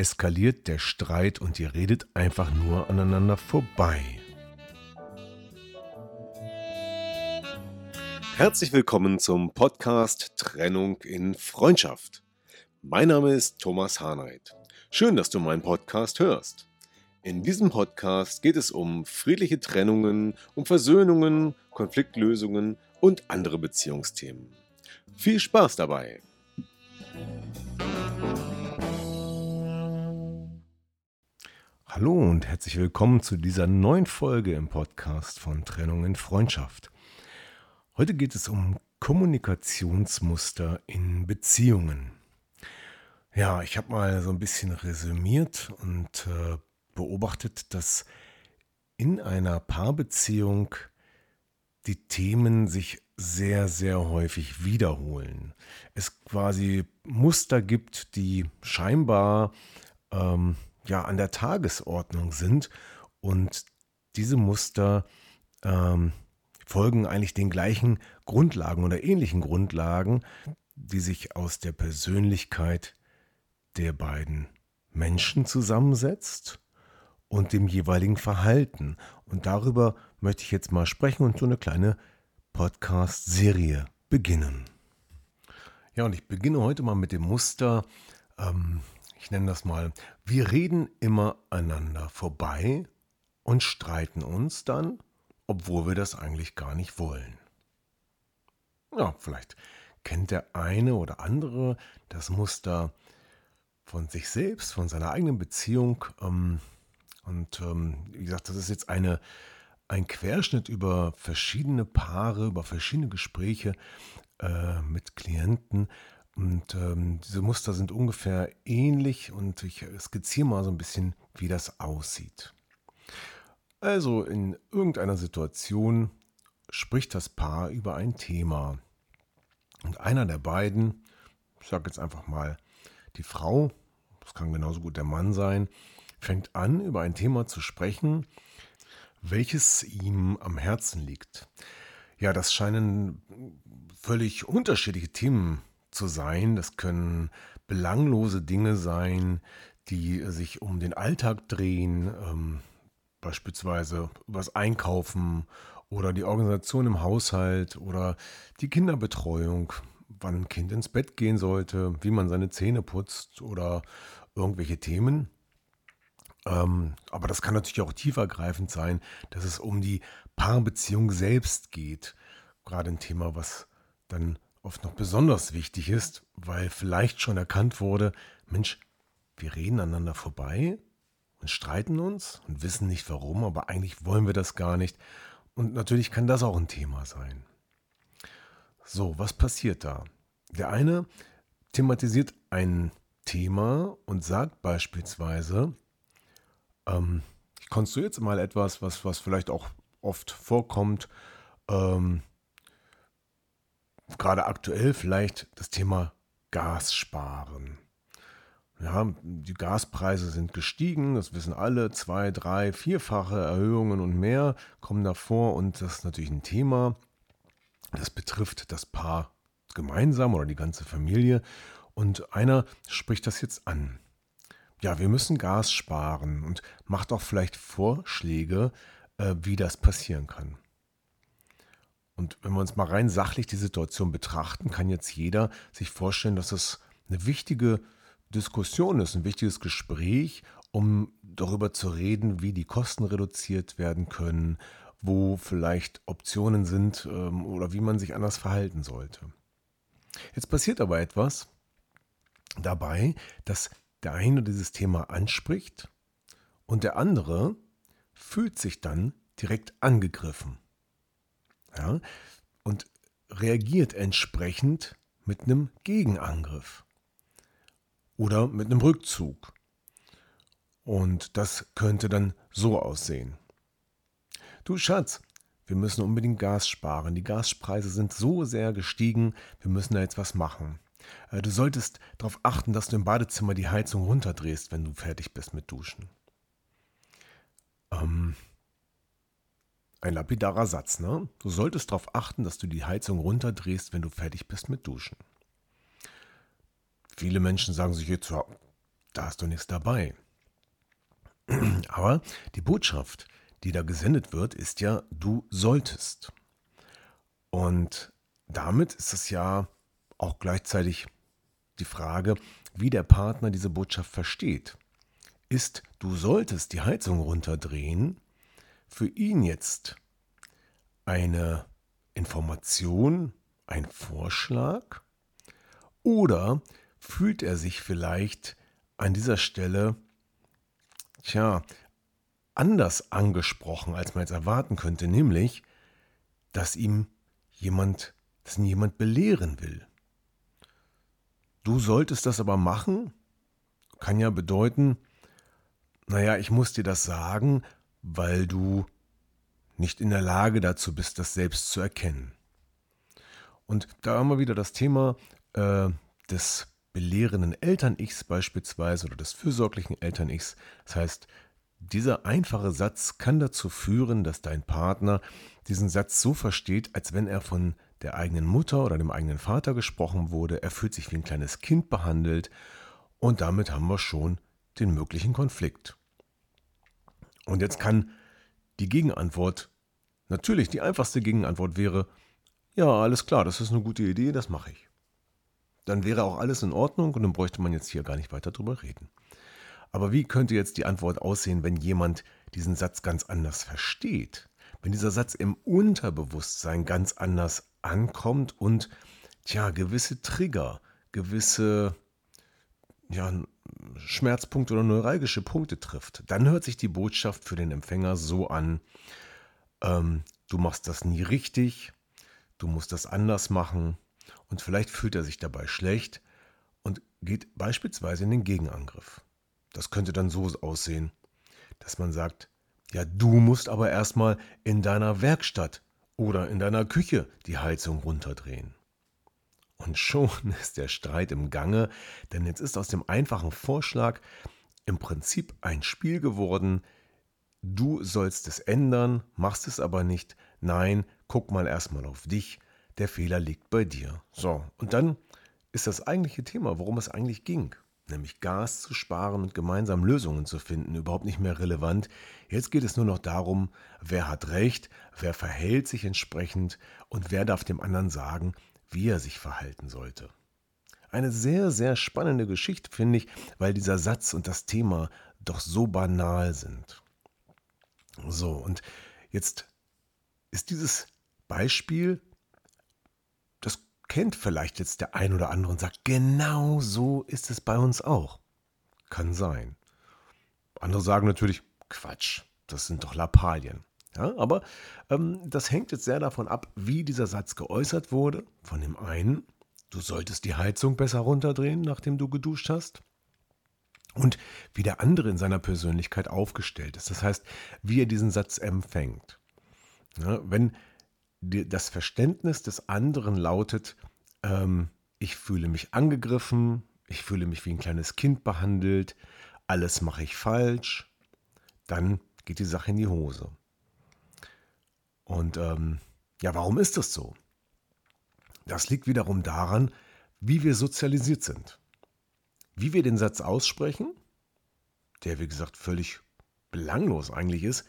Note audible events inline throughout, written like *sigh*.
eskaliert der Streit und ihr redet einfach nur aneinander vorbei. Herzlich willkommen zum Podcast Trennung in Freundschaft. Mein Name ist Thomas Harnight. Schön, dass du meinen Podcast hörst. In diesem Podcast geht es um friedliche Trennungen, um Versöhnungen, Konfliktlösungen und andere Beziehungsthemen. Viel Spaß dabei! Hallo und herzlich willkommen zu dieser neuen Folge im Podcast von Trennung in Freundschaft. Heute geht es um Kommunikationsmuster in Beziehungen. Ja, ich habe mal so ein bisschen resümiert und äh, beobachtet, dass in einer Paarbeziehung die Themen sich sehr, sehr häufig wiederholen. Es quasi Muster gibt, die scheinbar ähm, ja an der Tagesordnung sind und diese Muster ähm, folgen eigentlich den gleichen Grundlagen oder ähnlichen Grundlagen, die sich aus der Persönlichkeit der beiden Menschen zusammensetzt und dem jeweiligen Verhalten. Und darüber möchte ich jetzt mal sprechen und so eine kleine Podcast-Serie beginnen. Ja, und ich beginne heute mal mit dem Muster, ähm, ich nenne das mal, wir reden immer einander vorbei und streiten uns dann, obwohl wir das eigentlich gar nicht wollen. Ja, vielleicht kennt der eine oder andere das Muster von sich selbst, von seiner eigenen Beziehung. Ähm, und ähm, wie gesagt, das ist jetzt eine, ein Querschnitt über verschiedene Paare, über verschiedene Gespräche äh, mit Klienten. Und ähm, diese Muster sind ungefähr ähnlich und ich skizziere mal so ein bisschen, wie das aussieht. Also in irgendeiner Situation spricht das Paar über ein Thema. Und einer der beiden, ich sage jetzt einfach mal die Frau, das kann genauso gut der Mann sein, fängt an, über ein Thema zu sprechen, welches ihm am Herzen liegt. Ja, das scheinen völlig unterschiedliche Themen zu sein. Das können belanglose Dinge sein, die sich um den Alltag drehen, ähm, beispielsweise übers Einkaufen oder die Organisation im Haushalt oder die Kinderbetreuung, wann ein Kind ins Bett gehen sollte, wie man seine Zähne putzt oder irgendwelche Themen. Ähm, aber das kann natürlich auch tiefergreifend sein, dass es um die Paarbeziehung selbst geht. Gerade ein Thema, was dann oft noch besonders wichtig ist, weil vielleicht schon erkannt wurde, Mensch, wir reden aneinander vorbei und streiten uns und wissen nicht warum, aber eigentlich wollen wir das gar nicht. Und natürlich kann das auch ein Thema sein. So, was passiert da? Der eine thematisiert ein Thema und sagt beispielsweise, ähm, ich konstruiere jetzt mal etwas, was, was vielleicht auch oft vorkommt, ähm, gerade aktuell vielleicht das Thema Gas sparen. Ja, die Gaspreise sind gestiegen, das wissen alle, zwei, drei, vierfache Erhöhungen und mehr kommen davor und das ist natürlich ein Thema. Das betrifft das Paar gemeinsam oder die ganze Familie und einer spricht das jetzt an. Ja, wir müssen Gas sparen und macht auch vielleicht Vorschläge, äh, wie das passieren kann. Und wenn wir uns mal rein sachlich die Situation betrachten, kann jetzt jeder sich vorstellen, dass es eine wichtige Diskussion ist, ein wichtiges Gespräch, um darüber zu reden, wie die Kosten reduziert werden können, wo vielleicht Optionen sind ähm, oder wie man sich anders verhalten sollte. Jetzt passiert aber etwas dabei, dass der eine dieses Thema anspricht und der andere fühlt sich dann direkt angegriffen. Ja, und reagiert entsprechend mit einem Gegenangriff oder mit einem Rückzug. Und das könnte dann so aussehen. Du Schatz, wir müssen unbedingt Gas sparen. Die Gaspreise sind so sehr gestiegen, wir müssen da jetzt was machen. Äh, du solltest darauf achten, dass du im Badezimmer die Heizung runterdrehst, wenn du fertig bist mit Duschen. Ähm, ein lapidarer Satz, ne? Du solltest darauf achten, dass du die Heizung runterdrehst, wenn du fertig bist mit Duschen. Viele Menschen sagen sich jetzt, ja, da hast du nichts dabei. *clears throat* Aber die Botschaft, die da gesendet wird, ist ja, du solltest. Und damit ist es ja auch gleichzeitig die Frage, wie der Partner diese Botschaft versteht. Ist, du solltest die Heizung runterdrehen, für ihn jetzt eine Information, ein Vorschlag? Oder fühlt er sich vielleicht an dieser Stelle, tja, anders angesprochen, als man jetzt erwarten könnte, nämlich, dass ihm jemand, dass ihn jemand belehren will. Du solltest das aber machen, kann ja bedeuten, naja, ich muss dir das sagen, weil du nicht in der Lage dazu bist, das selbst zu erkennen. Und da haben wir wieder das Thema äh, des belehrenden Eltern-Ichs beispielsweise oder des fürsorglichen Eltern-Ichs. Das heißt, dieser einfache Satz kann dazu führen, dass dein Partner diesen Satz so versteht, als wenn er von der eigenen Mutter oder dem eigenen Vater gesprochen wurde. Er fühlt sich wie ein kleines Kind behandelt und damit haben wir schon den möglichen Konflikt. Und jetzt kann die Gegenantwort, natürlich die einfachste Gegenantwort wäre, ja, alles klar, das ist eine gute Idee, das mache ich. Dann wäre auch alles in Ordnung und dann bräuchte man jetzt hier gar nicht weiter drüber reden. Aber wie könnte jetzt die Antwort aussehen, wenn jemand diesen Satz ganz anders versteht? Wenn dieser Satz im Unterbewusstsein ganz anders ankommt und tja, gewisse Trigger, gewisse ja, Schmerzpunkte oder neuralgische Punkte trifft, dann hört sich die Botschaft für den Empfänger so an, ähm, du machst das nie richtig, du musst das anders machen und vielleicht fühlt er sich dabei schlecht und geht beispielsweise in den Gegenangriff. Das könnte dann so aussehen, dass man sagt, ja, du musst aber erstmal in deiner Werkstatt oder in deiner Küche die Heizung runterdrehen. Und schon *laughs* ist der Streit im Gange, denn jetzt ist aus dem einfachen Vorschlag im Prinzip ein Spiel geworden. Du sollst es ändern, machst es aber nicht. Nein, guck mal erstmal auf dich. Der Fehler liegt bei dir. So, und dann ist das eigentliche Thema, worum es eigentlich ging, nämlich Gas zu sparen und gemeinsam Lösungen zu finden, überhaupt nicht mehr relevant. Jetzt geht es nur noch darum, wer hat recht, wer verhält sich entsprechend und wer darf dem anderen sagen, wie er sich verhalten sollte. Eine sehr, sehr spannende Geschichte, finde ich, weil dieser Satz und das Thema doch so banal sind. So, und jetzt ist dieses Beispiel, das kennt vielleicht jetzt der ein oder andere und sagt, genau so ist es bei uns auch. Kann sein. Andere sagen natürlich, Quatsch, das sind doch Lappalien. Ja, aber ähm, das hängt jetzt sehr davon ab, wie dieser Satz geäußert wurde. Von dem einen, du solltest die Heizung besser runterdrehen, nachdem du geduscht hast. Und wie der andere in seiner Persönlichkeit aufgestellt ist. Das heißt, wie er diesen Satz empfängt. Ja, wenn die, das Verständnis des anderen lautet, ähm, ich fühle mich angegriffen, ich fühle mich wie ein kleines Kind behandelt, alles mache ich falsch, dann geht die Sache in die Hose. Und ähm, ja, warum ist das so? Das liegt wiederum daran, wie wir sozialisiert sind. Wie wir den Satz aussprechen, der wie gesagt völlig belanglos eigentlich ist,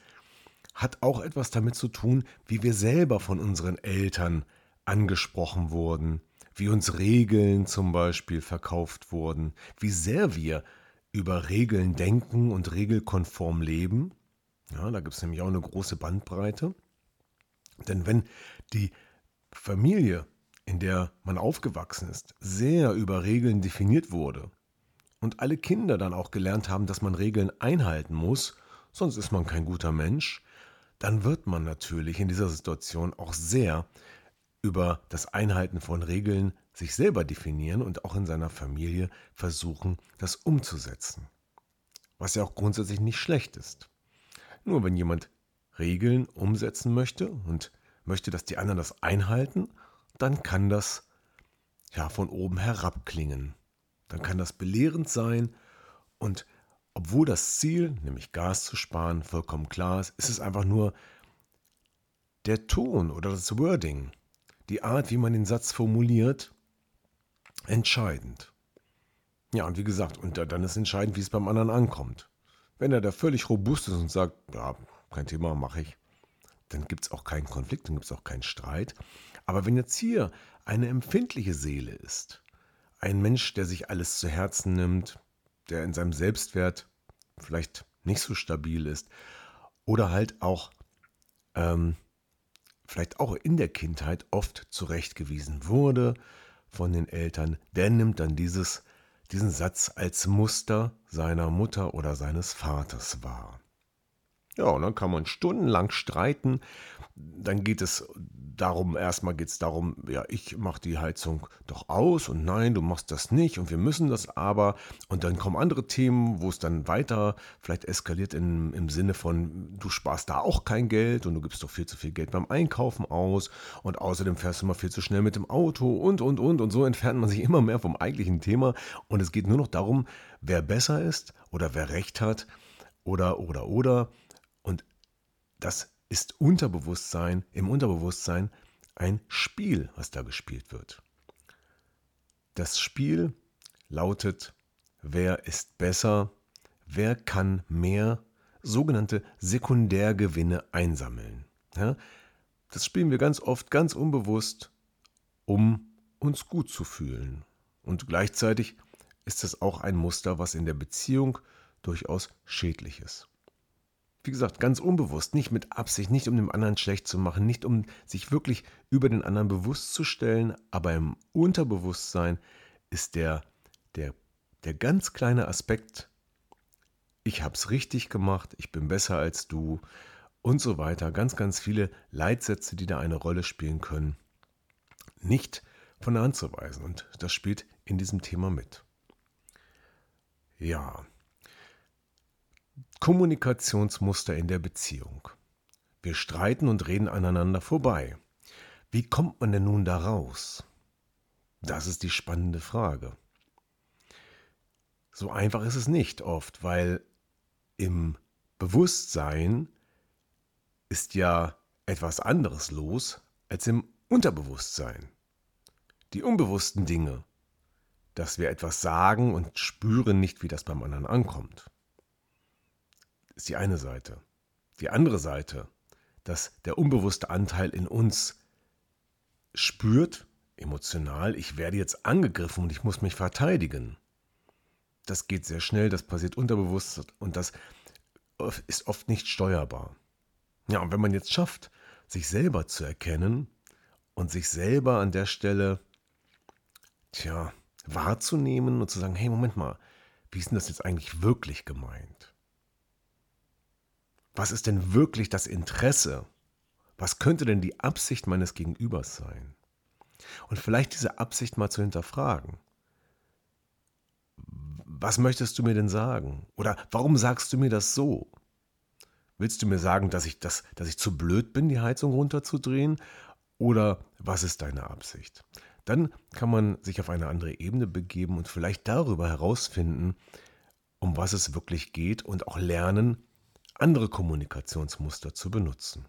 hat auch etwas damit zu tun, wie wir selber von unseren Eltern angesprochen wurden, wie uns Regeln zum Beispiel verkauft wurden, wie sehr wir über Regeln denken und regelkonform leben. Ja, da gibt es nämlich auch eine große Bandbreite. Denn wenn die Familie, in der man aufgewachsen ist, sehr über Regeln definiert wurde und alle Kinder dann auch gelernt haben, dass man Regeln einhalten muss, sonst ist man kein guter Mensch, dann wird man natürlich in dieser Situation auch sehr über das Einhalten von Regeln sich selber definieren und auch in seiner Familie versuchen, das umzusetzen. was ja auch grundsätzlich nicht schlecht ist. Nur wenn jemand Regeln umsetzen möchte und möchte, dass die anderen das einhalten, dann kann das ja von oben herab klingen. Dann kann das belehrend sein und obwohl das Ziel, nämlich Gas zu sparen, vollkommen klar ist, ist es einfach nur der Ton oder das Wording, die Art, wie man den Satz formuliert, entscheidend. Ja, und wie gesagt, und dann ist entscheidend, wie es beim anderen ankommt. Wenn er da völlig robust ist und sagt, ja, kein Thema, mache ich, dann gibt es auch keinen Konflikt, dann gibt es auch keinen Streit. Aber wenn jetzt hier eine empfindliche Seele ist, ein Mensch, der sich alles zu Herzen nimmt, der in seinem Selbstwert vielleicht nicht so stabil ist oder halt auch ähm, vielleicht auch in der Kindheit oft zurechtgewiesen wurde von den Eltern, der nimmt dann dieses, diesen Satz als Muster seiner Mutter oder seines Vaters wahr. Ja, und dann kann man stundenlang streiten. Dann geht es darum, erstmal geht es darum, ja, ich mache die Heizung doch aus und nein, du machst das nicht und wir müssen das aber. Und dann kommen andere Themen, wo es dann weiter vielleicht eskaliert in, im Sinne von, du sparst da auch kein Geld und du gibst doch viel zu viel Geld beim Einkaufen aus und außerdem fährst du immer viel zu schnell mit dem Auto und, und, und. Und so entfernt man sich immer mehr vom eigentlichen Thema und es geht nur noch darum, wer besser ist oder wer recht hat oder, oder, oder. Das ist Unterbewusstsein, im Unterbewusstsein ein Spiel, was da gespielt wird. Das Spiel lautet, wer ist besser, wer kann mehr, sogenannte Sekundärgewinne einsammeln. Ja, das spielen wir ganz oft ganz unbewusst, um uns gut zu fühlen. Und gleichzeitig ist es auch ein Muster, was in der Beziehung durchaus schädlich ist wie gesagt, ganz unbewusst, nicht mit Absicht, nicht um dem anderen schlecht zu machen, nicht um sich wirklich über den anderen bewusst zu stellen, aber im Unterbewusstsein ist der, der, der ganz kleine Aspekt, ich habe es richtig gemacht, ich bin besser als du und so weiter, ganz, ganz viele Leitsätze, die da eine Rolle spielen können, nicht von der Hand zu weisen. Und das spielt in diesem Thema mit. Ja, Kommunikationsmuster in der Beziehung. Wir streiten und reden aneinander vorbei. Wie kommt man denn nun da raus? Das ist die spannende Frage. So einfach ist es nicht oft, weil im Bewusstsein ist ja etwas anderes los als im Unterbewusstsein. Die unbewussten Dinge, dass wir etwas sagen und spüren nicht, wie das beim anderen ankommt ist die eine Seite. Die andere Seite, dass der unbewusste Anteil in uns spürt, emotional, ich werde jetzt angegriffen und ich muss mich verteidigen. Das geht sehr schnell, das passiert unterbewusst und das ist oft nicht steuerbar. Ja, und wenn man jetzt schafft, sich selber zu erkennen und sich selber an der Stelle, tja, wahrzunehmen und zu sagen, hey, Moment mal, wie ist denn das jetzt eigentlich wirklich gemeint? Was ist denn wirklich das Interesse? Was könnte denn die Absicht meines Gegenübers sein? Und vielleicht diese Absicht mal zu hinterfragen. Was möchtest du mir denn sagen? Oder warum sagst du mir das so? Willst du mir sagen, dass ich, das, dass ich zu blöd bin, die Heizung runterzudrehen? Oder was ist deine Absicht? Dann kann man sich auf eine andere Ebene begeben und vielleicht darüber herausfinden, um was es wirklich geht und auch lernen, andere Kommunikationsmuster zu benutzen.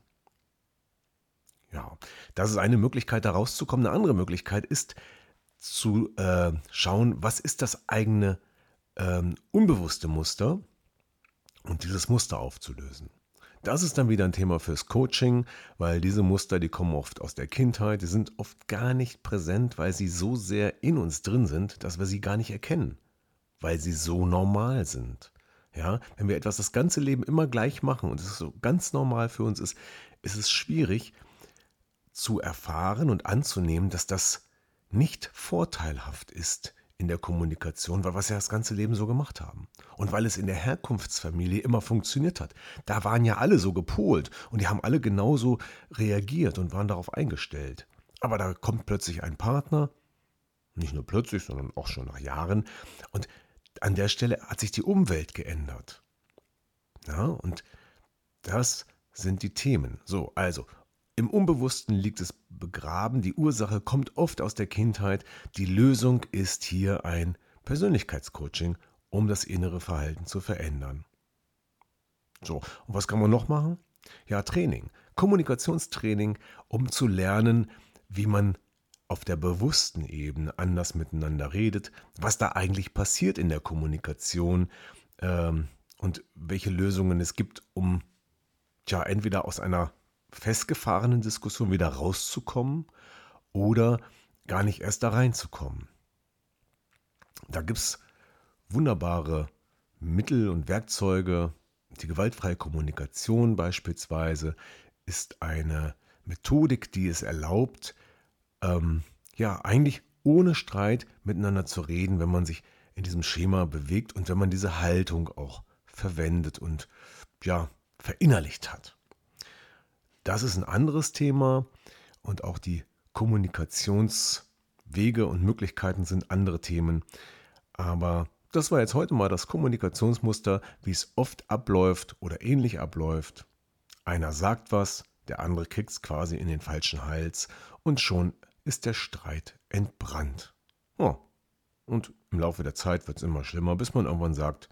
Ja, das ist eine Möglichkeit, da rauszukommen. Eine andere Möglichkeit ist zu äh, schauen, was ist das eigene ähm, unbewusste Muster und dieses Muster aufzulösen. Das ist dann wieder ein Thema fürs Coaching, weil diese Muster, die kommen oft aus der Kindheit, die sind oft gar nicht präsent, weil sie so sehr in uns drin sind, dass wir sie gar nicht erkennen, weil sie so normal sind. Ja, wenn wir etwas das ganze Leben immer gleich machen und es so ganz normal für uns ist, ist es schwierig zu erfahren und anzunehmen, dass das nicht vorteilhaft ist in der Kommunikation, weil wir es ja das ganze Leben so gemacht haben. Und weil es in der Herkunftsfamilie immer funktioniert hat. Da waren ja alle so gepolt und die haben alle genauso reagiert und waren darauf eingestellt. Aber da kommt plötzlich ein Partner, nicht nur plötzlich, sondern auch schon nach Jahren, und an der Stelle hat sich die Umwelt geändert. Ja, und das sind die Themen. So, also im Unbewussten liegt es begraben, die Ursache kommt oft aus der Kindheit, die Lösung ist hier ein Persönlichkeitscoaching, um das innere Verhalten zu verändern. So, und was kann man noch machen? Ja, Training, Kommunikationstraining, um zu lernen, wie man auf der bewussten Ebene anders miteinander redet, was da eigentlich passiert in der Kommunikation ähm, und welche Lösungen es gibt, um ja entweder aus einer festgefahrenen Diskussion wieder rauszukommen oder gar nicht erst da reinzukommen. Da gibt es wunderbare Mittel und Werkzeuge. Die gewaltfreie Kommunikation beispielsweise ist eine Methodik, die es erlaubt, ähm, ja, eigentlich ohne Streit miteinander zu reden, wenn man sich in diesem Schema bewegt und wenn man diese Haltung auch verwendet und ja, verinnerlicht hat. Das ist ein anderes Thema und auch die Kommunikationswege und Möglichkeiten sind andere Themen. Aber das war jetzt heute mal das Kommunikationsmuster, wie es oft abläuft oder ähnlich abläuft. Einer sagt was, der andere kriegt es quasi in den falschen Hals und schon ist der Streit entbrannt. Oh. Und im Laufe der Zeit wird es immer schlimmer, bis man irgendwann sagt,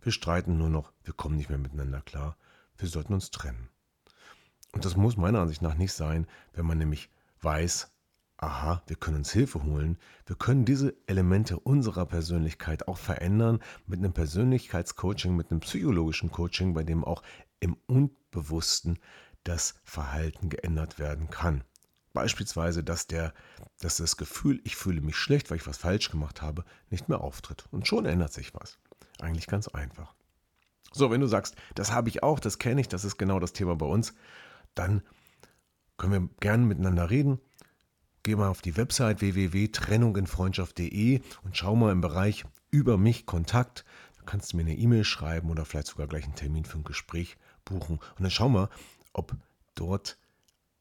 wir streiten nur noch, wir kommen nicht mehr miteinander klar, wir sollten uns trennen. Und das muss meiner Ansicht nach nicht sein, wenn man nämlich weiß, aha, wir können uns Hilfe holen, wir können diese Elemente unserer Persönlichkeit auch verändern mit einem Persönlichkeitscoaching, mit einem psychologischen Coaching, bei dem auch im Unbewussten das Verhalten geändert werden kann. Beispielsweise, dass, der, dass das Gefühl, ich fühle mich schlecht, weil ich was falsch gemacht habe, nicht mehr auftritt. Und schon ändert sich was. Eigentlich ganz einfach. So, wenn du sagst, das habe ich auch, das kenne ich, das ist genau das Thema bei uns, dann können wir gerne miteinander reden. Geh mal auf die Website www.trennunginfreundschaft.de und schau mal im Bereich über mich Kontakt. Da kannst du mir eine E-Mail schreiben oder vielleicht sogar gleich einen Termin für ein Gespräch buchen. Und dann schau mal, ob dort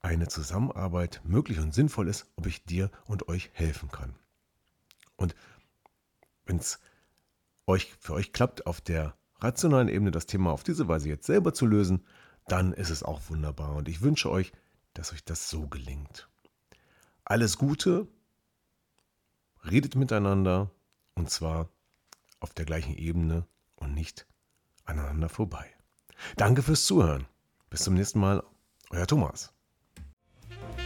eine Zusammenarbeit möglich und sinnvoll ist, ob ich dir und euch helfen kann. Und wenn es euch, für euch klappt, auf der rationalen Ebene das Thema auf diese Weise jetzt selber zu lösen, dann ist es auch wunderbar. Und ich wünsche euch, dass euch das so gelingt. Alles Gute, redet miteinander und zwar auf der gleichen Ebene und nicht aneinander vorbei. Danke fürs Zuhören. Bis zum nächsten Mal, euer Thomas.